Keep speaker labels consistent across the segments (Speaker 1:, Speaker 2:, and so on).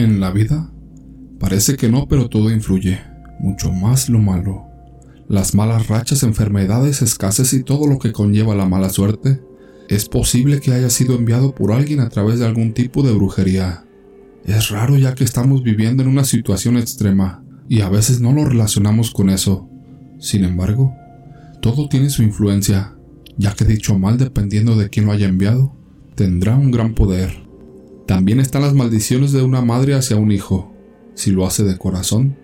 Speaker 1: En la vida, parece que no, pero todo influye, mucho más lo malo. Las malas rachas, enfermedades, escasez y todo lo que conlleva la mala suerte, es posible que haya sido enviado por alguien a través de algún tipo de brujería. Es raro ya que estamos viviendo en una situación extrema y a veces no lo relacionamos con eso. Sin embargo, todo tiene su influencia, ya que dicho mal dependiendo de quién lo haya enviado, tendrá un gran poder. También están las maldiciones de una madre hacia un hijo. Si lo hace de corazón,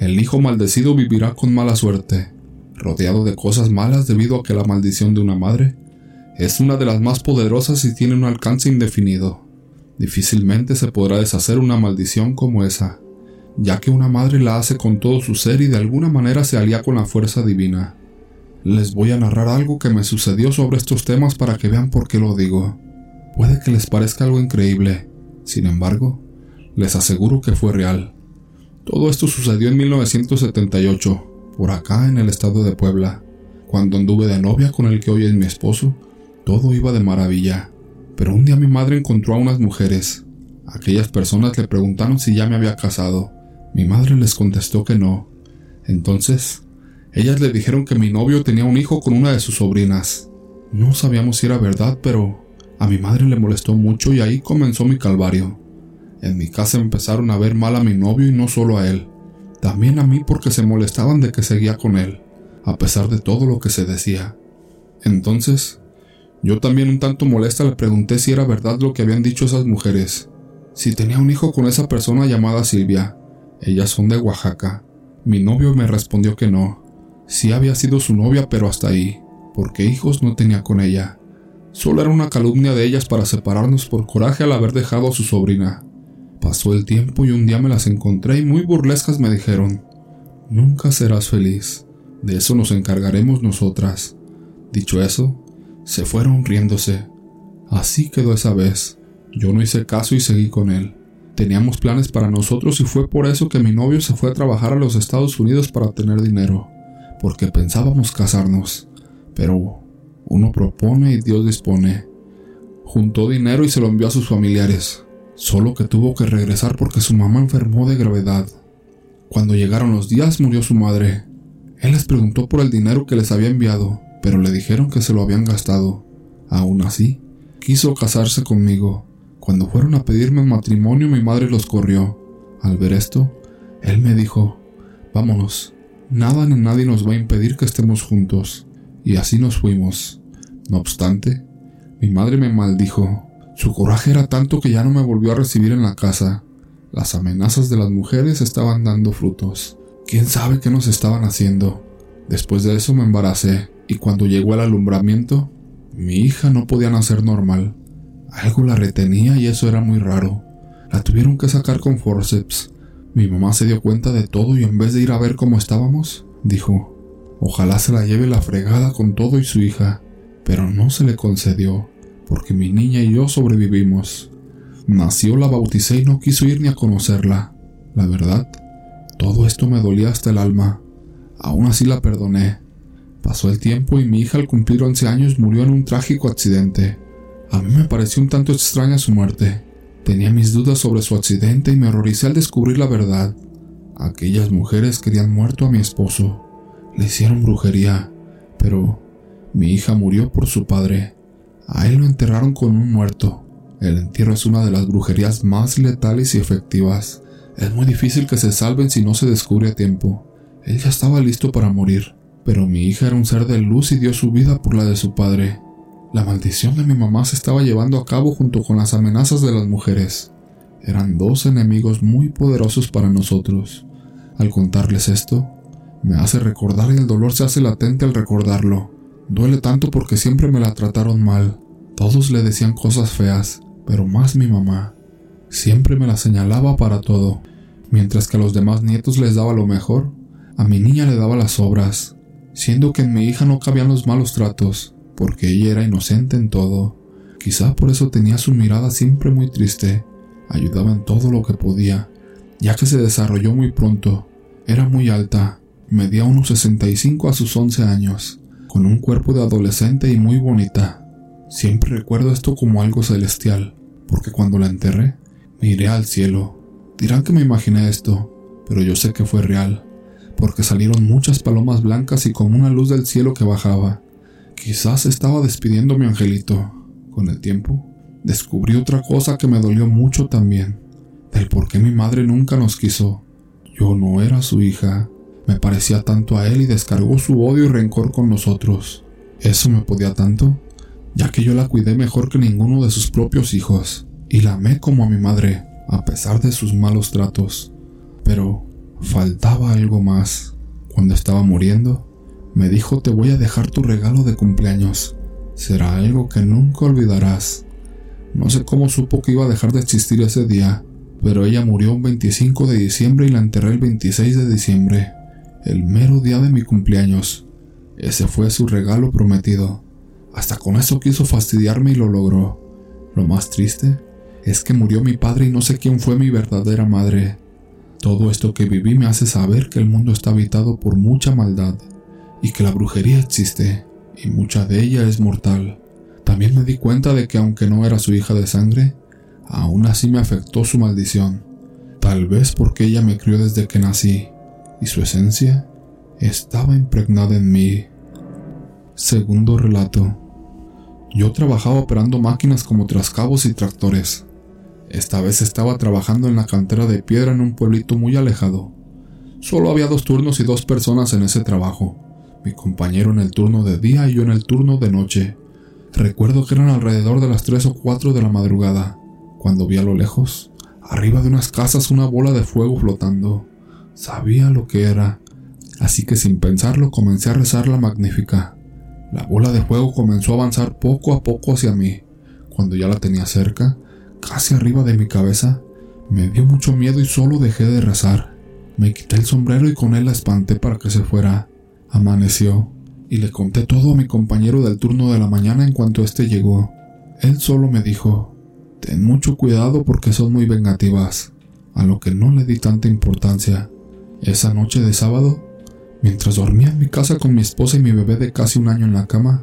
Speaker 1: el hijo maldecido vivirá con mala suerte, rodeado de cosas malas debido a que la maldición de una madre es una de las más poderosas y tiene un alcance indefinido. Difícilmente se podrá deshacer una maldición como esa, ya que una madre la hace con todo su ser y de alguna manera se alía con la fuerza divina. Les voy a narrar algo que me sucedió sobre estos temas para que vean por qué lo digo. Puede que les parezca algo increíble, sin embargo, les aseguro que fue real. Todo esto sucedió en 1978, por acá en el estado de Puebla. Cuando anduve de novia con el que hoy es mi esposo, todo iba de maravilla. Pero un día mi madre encontró a unas mujeres. Aquellas personas le preguntaron si ya me había casado. Mi madre les contestó que no. Entonces, ellas le dijeron que mi novio tenía un hijo con una de sus sobrinas. No sabíamos si era verdad, pero a mi madre le molestó mucho y ahí comenzó mi calvario. En mi casa empezaron a ver mal a mi novio y no solo a él, también a mí porque se molestaban de que seguía con él, a pesar de todo lo que se decía. Entonces, yo también un tanto molesta le pregunté si era verdad lo que habían dicho esas mujeres, si tenía un hijo con esa persona llamada Silvia. Ellas son de Oaxaca. Mi novio me respondió que no. Sí había sido su novia, pero hasta ahí, porque hijos no tenía con ella. Solo era una calumnia de ellas para separarnos por coraje al haber dejado a su sobrina. Pasó el tiempo y un día me las encontré y muy burlescas me dijeron, Nunca serás feliz, de eso nos encargaremos nosotras. Dicho eso, se fueron riéndose. Así quedó esa vez. Yo no hice caso y seguí con él. Teníamos planes para nosotros y fue por eso que mi novio se fue a trabajar a los Estados Unidos para tener dinero, porque pensábamos casarnos. Pero uno propone y Dios dispone. Juntó dinero y se lo envió a sus familiares, solo que tuvo que regresar porque su mamá enfermó de gravedad. Cuando llegaron los días murió su madre. Él les preguntó por el dinero que les había enviado, pero le dijeron que se lo habían gastado. Aún así, quiso casarse conmigo. Cuando fueron a pedirme matrimonio mi madre los corrió. Al ver esto, él me dijo, vámonos, nada ni nadie nos va a impedir que estemos juntos y así nos fuimos. No obstante, mi madre me maldijo. Su coraje era tanto que ya no me volvió a recibir en la casa. Las amenazas de las mujeres estaban dando frutos. ¿Quién sabe qué nos estaban haciendo? Después de eso me embaracé, y cuando llegó el alumbramiento, mi hija no podía nacer normal. Algo la retenía y eso era muy raro. La tuvieron que sacar con forceps. Mi mamá se dio cuenta de todo y en vez de ir a ver cómo estábamos, dijo, Ojalá se la lleve la fregada con todo y su hija, pero no se le concedió, porque mi niña y yo sobrevivimos. Nació, la bauticé y no quiso ir ni a conocerla. La verdad, todo esto me dolía hasta el alma. Aún así la perdoné. Pasó el tiempo y mi hija al cumplir 11 años murió en un trágico accidente. A mí me pareció un tanto extraña su muerte. Tenía mis dudas sobre su accidente y me horroricé al descubrir la verdad. Aquellas mujeres querían muerto a mi esposo. Le hicieron brujería, pero mi hija murió por su padre. A él lo enterraron con un muerto. El entierro es una de las brujerías más letales y efectivas. Es muy difícil que se salven si no se descubre a tiempo. Él ya estaba listo para morir, pero mi hija era un ser de luz y dio su vida por la de su padre. La maldición de mi mamá se estaba llevando a cabo junto con las amenazas de las mujeres. Eran dos enemigos muy poderosos para nosotros. Al contarles esto, me hace recordar y el dolor se hace latente al recordarlo. Duele tanto porque siempre me la trataron mal. Todos le decían cosas feas, pero más mi mamá. Siempre me la señalaba para todo. Mientras que a los demás nietos les daba lo mejor, a mi niña le daba las obras, siendo que en mi hija no cabían los malos tratos, porque ella era inocente en todo. Quizá por eso tenía su mirada siempre muy triste. Ayudaba en todo lo que podía, ya que se desarrolló muy pronto. Era muy alta, Medía unos 65 a sus 11 años, con un cuerpo de adolescente y muy bonita. Siempre recuerdo esto como algo celestial, porque cuando la enterré, miré al cielo. Dirán que me imaginé esto, pero yo sé que fue real, porque salieron muchas palomas blancas y con una luz del cielo que bajaba. Quizás estaba despidiendo mi angelito. Con el tiempo, descubrí otra cosa que me dolió mucho también, del por qué mi madre nunca nos quiso. Yo no era su hija, me parecía tanto a él y descargó su odio y rencor con nosotros. Eso me podía tanto, ya que yo la cuidé mejor que ninguno de sus propios hijos, y la amé como a mi madre, a pesar de sus malos tratos. Pero faltaba algo más. Cuando estaba muriendo, me dijo te voy a dejar tu regalo de cumpleaños. Será algo que nunca olvidarás. No sé cómo supo que iba a dejar de existir ese día, pero ella murió un 25 de diciembre y la enterré el 26 de diciembre, el mero día de mi cumpleaños. Ese fue su regalo prometido. Hasta con eso quiso fastidiarme y lo logró. Lo más triste es que murió mi padre y no sé quién fue mi verdadera madre. Todo esto que viví me hace saber que el mundo está habitado por mucha maldad y que la brujería existe y mucha de ella es mortal. También me di cuenta de que aunque no era su hija de sangre, aún así me afectó su maldición. Tal vez porque ella me crió desde que nací y su esencia estaba impregnada en mí. Segundo relato. Yo trabajaba operando máquinas como trascabos y tractores. Esta vez estaba trabajando en la cantera de piedra en un pueblito muy alejado. Solo había dos turnos y dos personas en ese trabajo, mi compañero en el turno de día y yo en el turno de noche. Recuerdo que eran alrededor de las 3 o 4 de la madrugada, cuando vi a lo lejos, arriba de unas casas, una bola de fuego flotando. Sabía lo que era, así que sin pensarlo comencé a rezar la magnífica. La bola de fuego comenzó a avanzar poco a poco hacia mí. Cuando ya la tenía cerca, casi arriba de mi cabeza, me dio mucho miedo y solo dejé de rezar. Me quité el sombrero y con él la espanté para que se fuera. Amaneció y le conté todo a mi compañero del turno de la mañana en cuanto éste llegó. Él solo me dijo, ten mucho cuidado porque son muy vengativas, a lo que no le di tanta importancia. Esa noche de sábado, mientras dormía en mi casa con mi esposa y mi bebé de casi un año en la cama,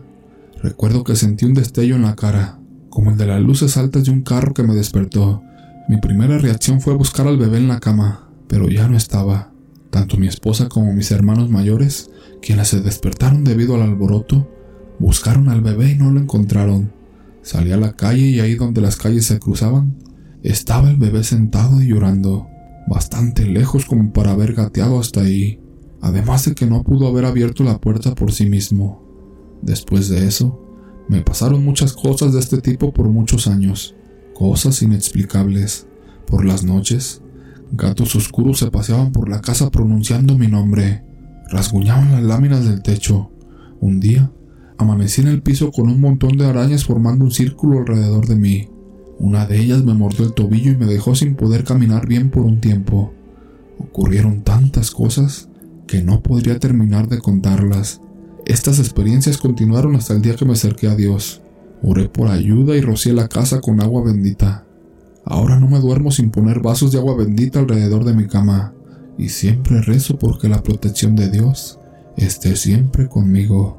Speaker 1: recuerdo que sentí un destello en la cara, como el de las luces altas de un carro que me despertó. Mi primera reacción fue buscar al bebé en la cama, pero ya no estaba. Tanto mi esposa como mis hermanos mayores quienes se despertaron debido al alboroto, buscaron al bebé y no lo encontraron. Salí a la calle y ahí donde las calles se cruzaban, estaba el bebé sentado y llorando, bastante lejos como para haber gateado hasta ahí, además de que no pudo haber abierto la puerta por sí mismo. Después de eso, me pasaron muchas cosas de este tipo por muchos años, cosas inexplicables. Por las noches, gatos oscuros se paseaban por la casa pronunciando mi nombre, rasguñaban las láminas del techo. Un día, amanecí en el piso con un montón de arañas formando un círculo alrededor de mí. Una de ellas me mordió el tobillo y me dejó sin poder caminar bien por un tiempo. Ocurrieron tantas cosas que no podría terminar de contarlas. Estas experiencias continuaron hasta el día que me acerqué a Dios. Oré por ayuda y rocié la casa con agua bendita. Ahora no me duermo sin poner vasos de agua bendita alrededor de mi cama y siempre rezo porque la protección de Dios esté siempre conmigo.